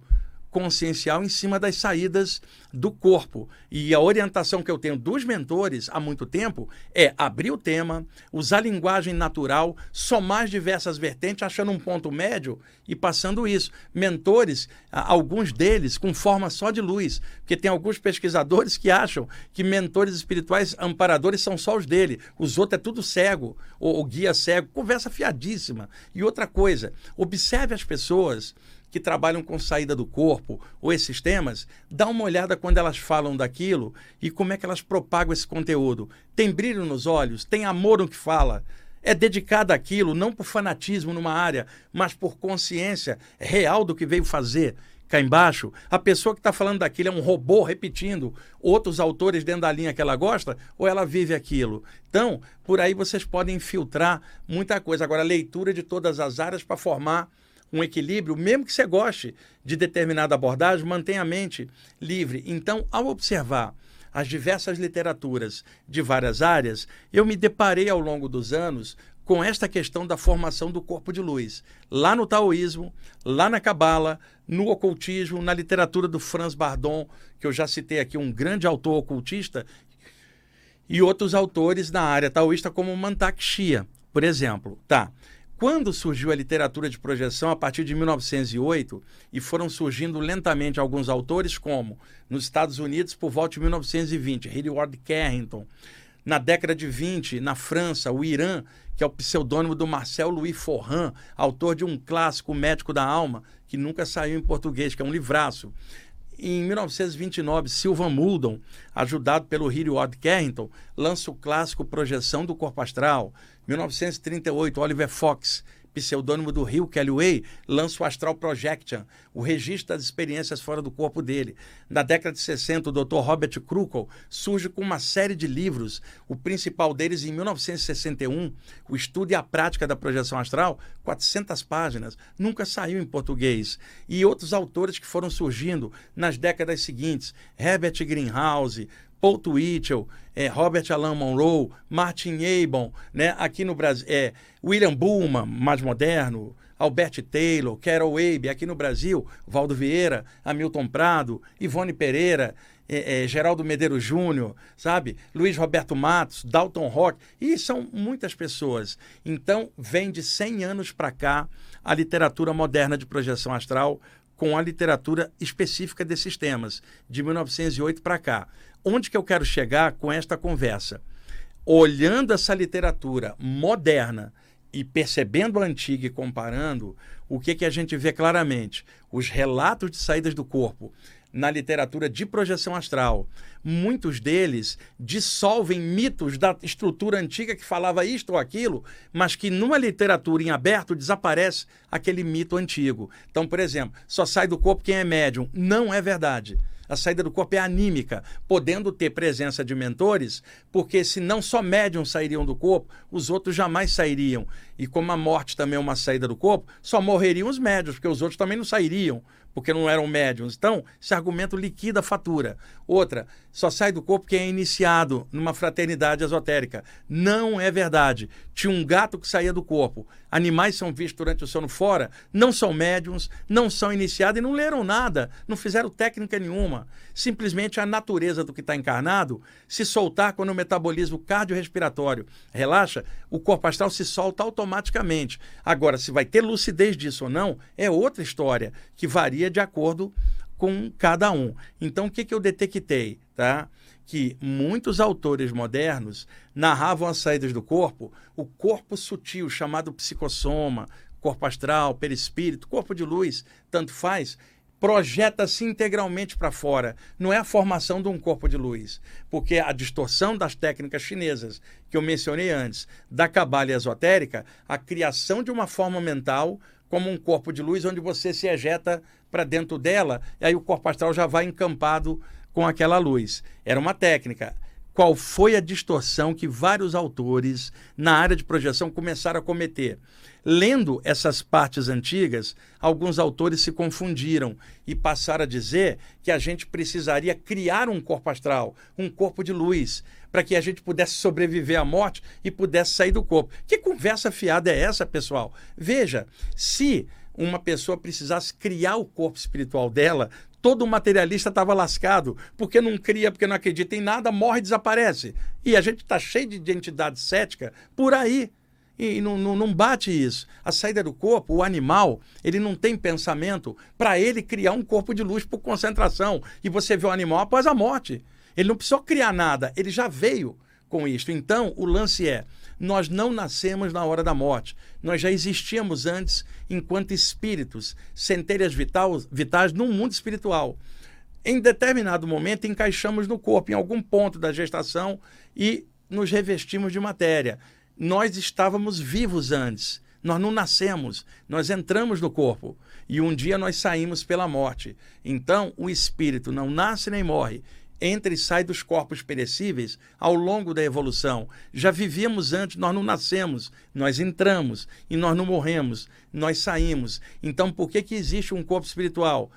consciencial em cima das saídas do corpo. E a orientação que eu tenho dos mentores há muito tempo é abrir o tema, usar linguagem natural, somar as diversas vertentes, achando um ponto médio e passando isso. Mentores, alguns deles com forma só de luz, porque tem alguns pesquisadores que acham que mentores espirituais amparadores são só os dele, os outros é tudo cego, ou, ou guia cego, conversa fiadíssima. E outra coisa, observe as pessoas que trabalham com saída do corpo ou esses temas, dá uma olhada quando elas falam daquilo e como é que elas propagam esse conteúdo. Tem brilho nos olhos, tem amor no que fala, é dedicada àquilo, não por fanatismo numa área, mas por consciência real do que veio fazer. Cá embaixo, a pessoa que está falando daquilo é um robô repetindo outros autores dentro da linha que ela gosta, ou ela vive aquilo. Então, por aí vocês podem filtrar muita coisa. Agora, leitura de todas as áreas para formar um equilíbrio, mesmo que você goste de determinada abordagem, mantenha a mente livre. Então, ao observar as diversas literaturas de várias áreas, eu me deparei ao longo dos anos com esta questão da formação do corpo de luz. Lá no taoísmo, lá na cabala, no ocultismo, na literatura do Franz Bardon, que eu já citei aqui, um grande autor ocultista, e outros autores na área taoísta, como Mantak Chia, por exemplo. Tá. Quando surgiu a literatura de projeção, a partir de 1908, e foram surgindo lentamente alguns autores, como nos Estados Unidos, por volta de 1920, Hilliard Carrington. Na década de 20, na França, o Irã, que é o pseudônimo do Marcel Louis Forran, autor de um clássico Médico da Alma, que nunca saiu em português, que é um livraço. Em 1929, Sylvan Muldon, ajudado pelo Hilliard Carrington, lança o clássico Projeção do Corpo Astral. 1938, Oliver Fox, pseudônimo do Rio Kellyway, lança o Astral Projection, o registro das experiências fora do corpo dele. Na década de 60, o Dr. Robert Krukel surge com uma série de livros, o principal deles em 1961, O Estudo e a Prática da Projeção Astral, 400 páginas, nunca saiu em português. E outros autores que foram surgindo nas décadas seguintes, Herbert Greenhouse, Paul Twitchell, é, Robert Alan Monroe, Martin Abon, né? aqui no Brasil, é, William Bullman, mais moderno, Albert Taylor, Carol Abe, aqui no Brasil, Valdo Vieira, Hamilton Prado, Ivone Pereira, é, é, Geraldo Medeiros Júnior, sabe? Luiz Roberto Matos, Dalton Rock, e são muitas pessoas. Então, vem de 100 anos para cá a literatura moderna de projeção astral com a literatura específica desses temas, de 1908 para cá. Onde que eu quero chegar com esta conversa? Olhando essa literatura moderna e percebendo a antiga e comparando, o que, que a gente vê claramente? Os relatos de saídas do corpo na literatura de projeção astral. Muitos deles dissolvem mitos da estrutura antiga que falava isto ou aquilo, mas que numa literatura em aberto desaparece aquele mito antigo. Então, por exemplo, só sai do corpo quem é médium. Não é verdade a saída do corpo é anímica, podendo ter presença de mentores, porque se não só médiums sairiam do corpo, os outros jamais sairiam. E como a morte também é uma saída do corpo, só morreriam os médiums, porque os outros também não sairiam porque não eram médiums. Então, esse argumento liquida a fatura. Outra, só sai do corpo quem é iniciado numa fraternidade esotérica. Não é verdade. Tinha um gato que saía do corpo. Animais são vistos durante o sono fora, não são médiums, não são iniciados e não leram nada, não fizeram técnica nenhuma. Simplesmente a natureza do que está encarnado se soltar quando o metabolismo cardiorrespiratório relaxa, o corpo astral se solta automaticamente. Agora, se vai ter lucidez disso ou não, é outra história que varia de acordo com cada um. Então, o que, que eu detectei? Tá? Que muitos autores modernos narravam as saídas do corpo, o corpo sutil, chamado psicossoma, corpo astral, perispírito, corpo de luz, tanto faz, projeta-se integralmente para fora. Não é a formação de um corpo de luz, porque a distorção das técnicas chinesas que eu mencionei antes, da cabala esotérica, a criação de uma forma mental como um corpo de luz onde você se ejeta para dentro dela e aí o corpo astral já vai encampado com aquela luz. Era uma técnica. Qual foi a distorção que vários autores na área de projeção começaram a cometer? Lendo essas partes antigas, alguns autores se confundiram e passaram a dizer que a gente precisaria criar um corpo astral, um corpo de luz, para que a gente pudesse sobreviver à morte e pudesse sair do corpo. Que conversa fiada é essa, pessoal? Veja, se uma pessoa precisasse criar o corpo espiritual dela, todo materialista estava lascado, porque não cria, porque não acredita em nada, morre e desaparece. E a gente está cheio de identidade cética por aí. E não, não, não, bate isso. A saída do corpo, o animal, ele não tem pensamento para ele criar um corpo de luz por concentração. E você vê o animal após a morte. Ele não precisou criar nada, ele já veio com isto. Então, o lance é: nós não nascemos na hora da morte. Nós já existíamos antes enquanto espíritos, centelhas vitais, vitais no mundo espiritual. Em determinado momento, encaixamos no corpo, em algum ponto da gestação, e nos revestimos de matéria. Nós estávamos vivos antes. Nós não nascemos, nós entramos no corpo e um dia nós saímos pela morte. Então, o espírito não nasce nem morre, entra e sai dos corpos perecíveis ao longo da evolução. Já vivíamos antes, nós não nascemos, nós entramos e nós não morremos, nós saímos. Então, por que, que existe um corpo espiritual?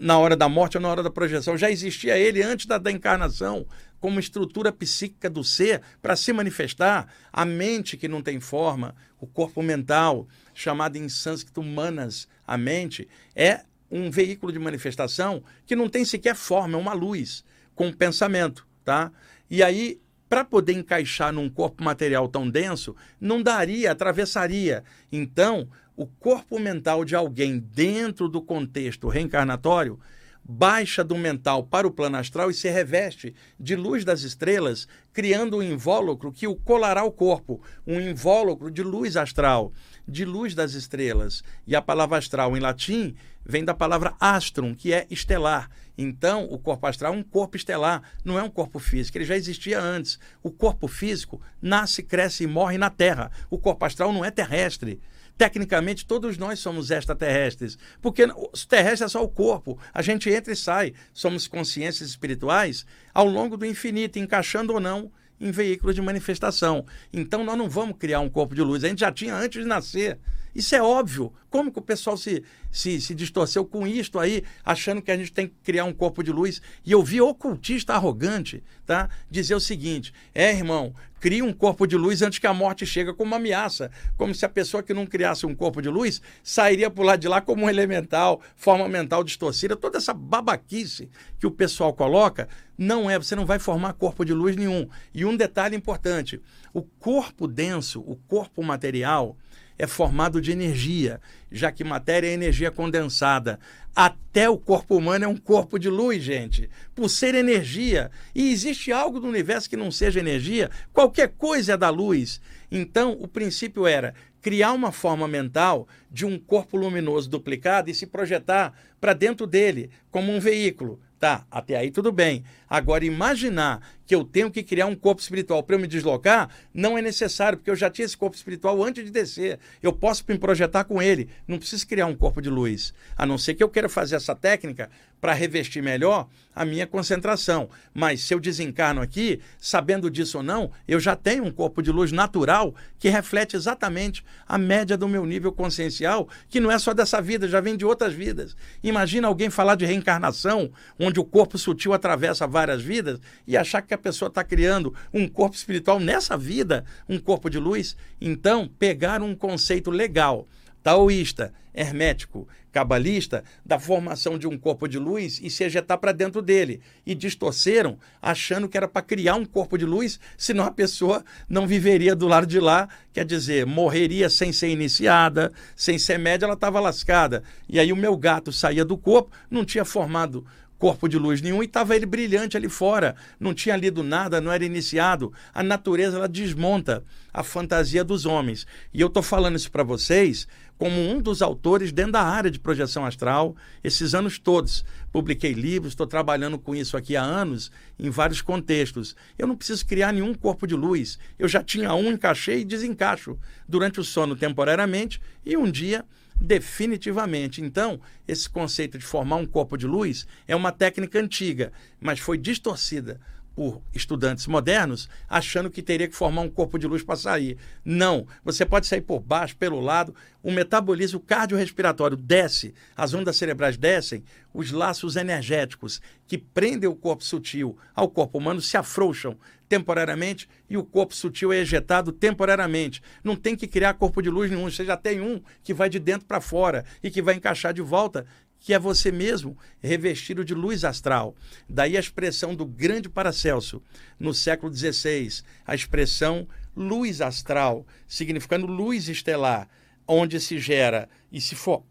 Na hora da morte ou na hora da projeção? Já existia ele antes da, da encarnação, como estrutura psíquica do ser para se manifestar. A mente que não tem forma, o corpo mental, chamado em sânscrito manas, a mente, é um veículo de manifestação que não tem sequer forma, é uma luz com pensamento, tá? E aí, para poder encaixar num corpo material tão denso, não daria, atravessaria. Então, o corpo mental de alguém dentro do contexto reencarnatório baixa do mental para o plano astral e se reveste de luz das estrelas, criando um invólucro que o colará ao corpo, um invólucro de luz astral, de luz das estrelas. E a palavra astral em latim vem da palavra astrum, que é estelar. Então, o corpo astral é um corpo estelar, não é um corpo físico. Ele já existia antes. O corpo físico nasce, cresce e morre na Terra. O corpo astral não é terrestre. Tecnicamente, todos nós somos extraterrestres, porque o terrestre é só o corpo, a gente entra e sai. Somos consciências espirituais ao longo do infinito, encaixando ou não em veículos de manifestação. Então, nós não vamos criar um corpo de luz, a gente já tinha antes de nascer. Isso é óbvio. Como que o pessoal se, se, se distorceu com isto aí, achando que a gente tem que criar um corpo de luz? E eu vi ocultista arrogante tá, dizer o seguinte: é, irmão, cria um corpo de luz antes que a morte chegue como uma ameaça. Como se a pessoa que não criasse um corpo de luz sairia por lá de lá como um elemental, forma mental distorcida. Toda essa babaquice que o pessoal coloca, não é, você não vai formar corpo de luz nenhum. E um detalhe importante: o corpo denso, o corpo material, é formado de energia, já que matéria é energia condensada. Até o corpo humano é um corpo de luz, gente, por ser energia. E existe algo no universo que não seja energia? Qualquer coisa é da luz. Então, o princípio era criar uma forma mental de um corpo luminoso duplicado e se projetar para dentro dele como um veículo. Tá, até aí tudo bem. Agora, imaginar que eu tenho que criar um corpo espiritual para eu me deslocar, não é necessário, porque eu já tinha esse corpo espiritual antes de descer. Eu posso me projetar com ele, não preciso criar um corpo de luz. A não ser que eu queira fazer essa técnica para revestir melhor a minha concentração. Mas se eu desencarno aqui, sabendo disso ou não, eu já tenho um corpo de luz natural que reflete exatamente a média do meu nível consciencial, que não é só dessa vida, já vem de outras vidas. Imagina alguém falar de reencarnação, onde o corpo sutil atravessa várias vidas, e achar que a pessoa está criando um corpo espiritual nessa vida, um corpo de luz. Então, pegar um conceito legal taoísta, hermético, cabalista, da formação de um corpo de luz e se ejetar para dentro dele. E distorceram, achando que era para criar um corpo de luz, senão a pessoa não viveria do lado de lá, quer dizer, morreria sem ser iniciada, sem ser média, ela estava lascada. E aí o meu gato saía do corpo, não tinha formado corpo de luz nenhum e estava ele brilhante ali fora. Não tinha lido nada, não era iniciado. A natureza ela desmonta a fantasia dos homens. E eu estou falando isso para vocês como um dos autores dentro da área de projeção astral, esses anos todos. Publiquei livros, estou trabalhando com isso aqui há anos, em vários contextos. Eu não preciso criar nenhum corpo de luz. Eu já tinha um, encaixei e desencaixo durante o sono temporariamente e um dia definitivamente. Então, esse conceito de formar um corpo de luz é uma técnica antiga, mas foi distorcida por estudantes modernos, achando que teria que formar um corpo de luz para sair. Não, você pode sair por baixo, pelo lado, o metabolismo cardiorrespiratório desce, as ondas cerebrais descem, os laços energéticos que prendem o corpo sutil ao corpo humano se afrouxam temporariamente e o corpo sutil é ejetado temporariamente. Não tem que criar corpo de luz nenhum, você já tem um que vai de dentro para fora e que vai encaixar de volta que é você mesmo revestido de luz astral. Daí a expressão do grande Paracelso, no século XVI, a expressão luz astral, significando luz estelar, onde se gera e se for,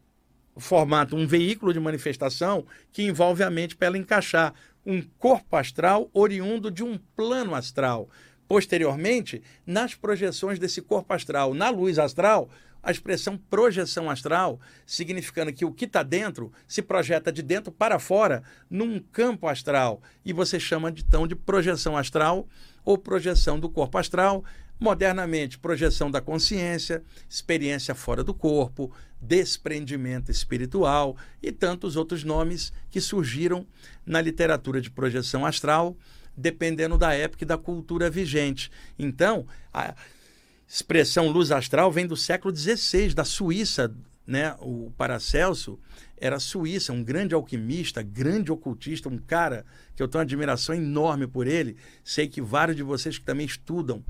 formata um veículo de manifestação que envolve a mente para ela encaixar um corpo astral oriundo de um plano astral. Posteriormente, nas projeções desse corpo astral, na luz astral, a expressão projeção astral, significando que o que está dentro se projeta de dentro para fora num campo astral. E você chama então de projeção astral ou projeção do corpo astral. Modernamente, projeção da consciência, experiência fora do corpo, desprendimento espiritual e tantos outros nomes que surgiram na literatura de projeção astral, dependendo da época e da cultura vigente. Então, a, expressão luz astral vem do século XVI, da Suíça. Né? O Paracelso era suíça, um grande alquimista, grande ocultista, um cara que eu tenho uma admiração enorme por ele. Sei que vários de vocês que também estudam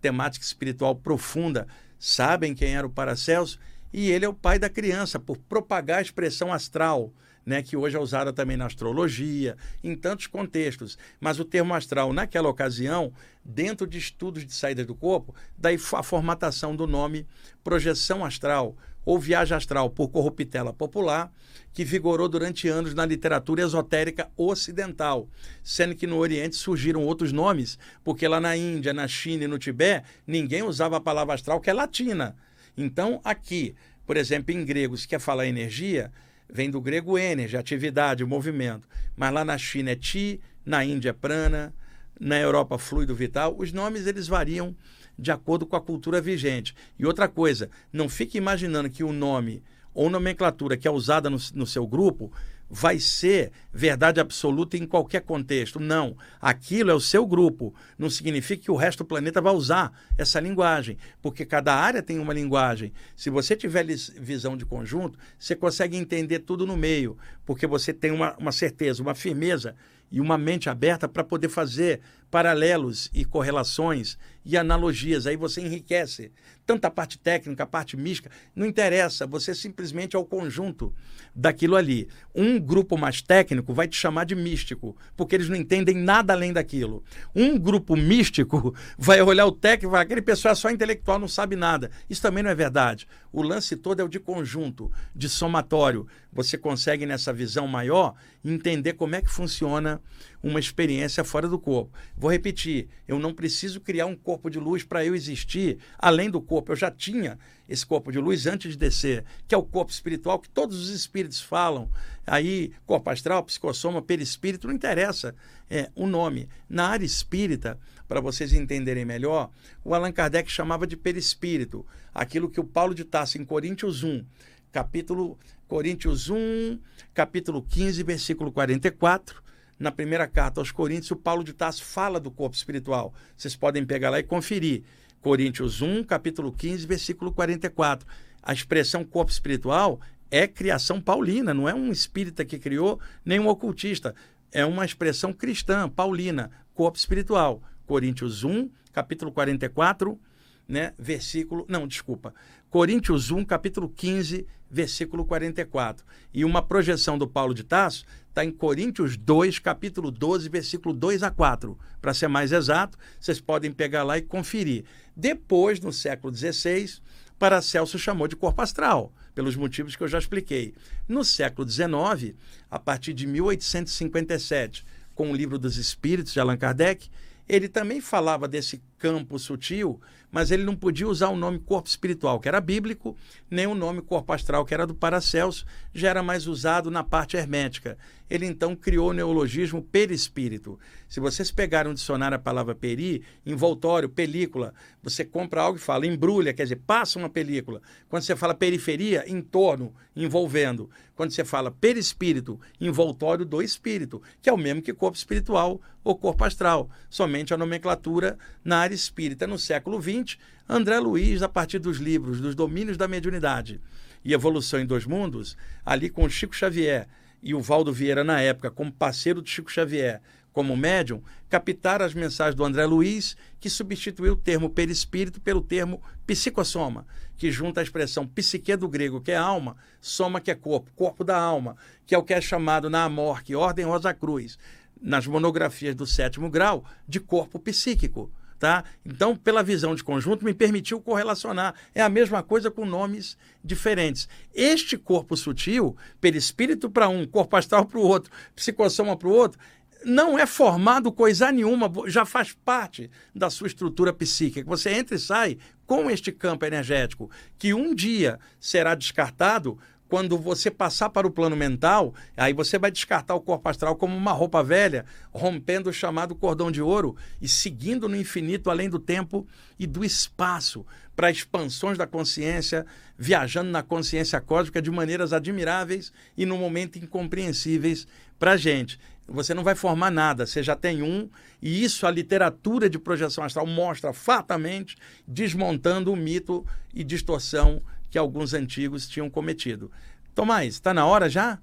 temática espiritual profunda sabem quem era o Paracelso. E ele é o pai da criança, por propagar a expressão astral né, que hoje é usada também na astrologia, em tantos contextos. Mas o termo astral, naquela ocasião, dentro de estudos de saída do corpo, daí a formatação do nome projeção astral ou viagem astral por corruptela popular, que vigorou durante anos na literatura esotérica ocidental, sendo que no Oriente surgiram outros nomes, porque lá na Índia, na China e no Tibete, ninguém usava a palavra astral, que é latina. Então, aqui, por exemplo, em grego, se quer falar energia, vem do grego energy, atividade, movimento. Mas lá na China é ti, na Índia é prana, na Europa fluido vital. Os nomes eles variam de acordo com a cultura vigente. E outra coisa, não fique imaginando que o nome ou nomenclatura que é usada no, no seu grupo vai ser verdade absoluta em qualquer contexto. Não. Aquilo é o seu grupo. Não significa que o resto do planeta vai usar essa linguagem, porque cada área tem uma linguagem. Se você tiver visão de conjunto, você consegue entender tudo no meio, porque você tem uma, uma certeza, uma firmeza e uma mente aberta para poder fazer paralelos e correlações e analogias. Aí você enriquece tanto a parte técnica, a parte mística, não interessa, você simplesmente é o conjunto daquilo ali. Um grupo mais técnico vai te chamar de místico, porque eles não entendem nada além daquilo. Um grupo místico vai olhar o técnico e falar: aquele pessoal é só intelectual, não sabe nada. Isso também não é verdade. O lance todo é o de conjunto, de somatório. Você consegue, nessa visão maior, entender como é que funciona uma experiência fora do corpo. Vou repetir: eu não preciso criar um corpo de luz para eu existir além do corpo. Eu já tinha esse corpo de luz antes de descer, que é o corpo espiritual que todos os espíritos falam. Aí, corpo astral, psicossoma, perispírito, não interessa é, o nome. Na área espírita, para vocês entenderem melhor, o Allan Kardec chamava de perispírito, aquilo que o Paulo de Tarso em Coríntios 1, capítulo Coríntios 1, capítulo 15, versículo 44, na primeira carta aos Coríntios, o Paulo de Tarso fala do corpo espiritual. Vocês podem pegar lá e conferir. Coríntios 1, capítulo 15, versículo 44. A expressão corpo espiritual é criação paulina, não é um espírita que criou, nem um ocultista. É uma expressão cristã, paulina, corpo espiritual. Coríntios 1, capítulo 44, né, versículo. Não, desculpa. Coríntios 1, capítulo 15, versículo 44. E uma projeção do Paulo de Tarso está em Coríntios 2, capítulo 12, versículo 2 a 4. Para ser mais exato, vocês podem pegar lá e conferir. Depois, no século XVI, Paracelso chamou de corpo astral, pelos motivos que eu já expliquei. No século XIX, a partir de 1857, com o Livro dos Espíritos de Allan Kardec, ele também falava desse campo sutil, mas ele não podia usar o nome corpo espiritual, que era bíblico, nem o nome corpo astral, que era do Paracelso, já era mais usado na parte hermética. Ele então criou o neologismo perispírito. Se vocês pegarem um dicionário a palavra peri, envoltório, película, você compra algo e fala embrulha, quer dizer, passa uma película. Quando você fala periferia, entorno, envolvendo. Quando você fala perispírito, envoltório do espírito, que é o mesmo que corpo espiritual ou corpo astral, somente a nomenclatura na área espírita. No século XX, André Luiz, a partir dos livros dos domínios da mediunidade e Evolução em Dois Mundos, ali com Chico Xavier e o Valdo Vieira, na época, como parceiro do Chico Xavier, como médium, captaram as mensagens do André Luiz, que substituiu o termo perispírito pelo termo psicossoma, que junta a expressão psique do grego, que é alma, soma, que é corpo, corpo da alma, que é o que é chamado na Amorque, Ordem Rosa Cruz, nas monografias do sétimo grau, de corpo psíquico. Tá? Então, pela visão de conjunto, me permitiu correlacionar. É a mesma coisa com nomes diferentes. Este corpo sutil, perispírito para um, corpo astral para o outro, psicossoma para o outro, não é formado coisa nenhuma, já faz parte da sua estrutura psíquica. Você entra e sai com este campo energético, que um dia será descartado quando você passar para o plano mental, aí você vai descartar o corpo astral como uma roupa velha, rompendo o chamado cordão de ouro e seguindo no infinito além do tempo e do espaço, para expansões da consciência, viajando na consciência cósmica de maneiras admiráveis e no momento incompreensíveis para a gente. Você não vai formar nada, você já tem um, e isso a literatura de projeção astral mostra fatamente, desmontando o mito e distorção que alguns antigos tinham cometido. Tomás, está na hora já?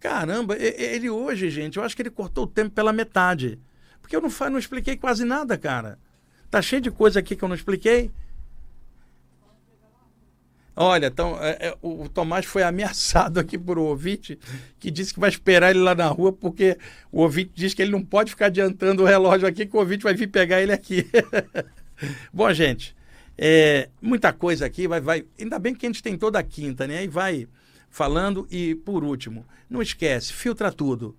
Caramba, ele hoje, gente, eu acho que ele cortou o tempo pela metade. Porque eu não, não expliquei quase nada, cara. Tá cheio de coisa aqui que eu não expliquei. Olha, então, é, é, o, o Tomás foi ameaçado aqui por um ouvinte que disse que vai esperar ele lá na rua porque o ouvinte diz que ele não pode ficar adiantando o relógio aqui que o ouvinte vai vir pegar ele aqui. Bom, gente, é, muita coisa aqui, vai, vai. Ainda bem que a gente tem toda a quinta, né? Aí vai falando e, por último, não esquece, filtra tudo.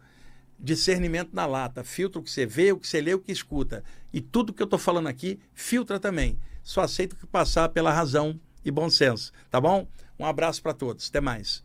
Discernimento na lata, filtra o que você vê, o que você lê, o que escuta. E tudo que eu estou falando aqui, filtra também. Só aceita o que passar pela razão e bom senso, tá bom? Um abraço para todos. Até mais.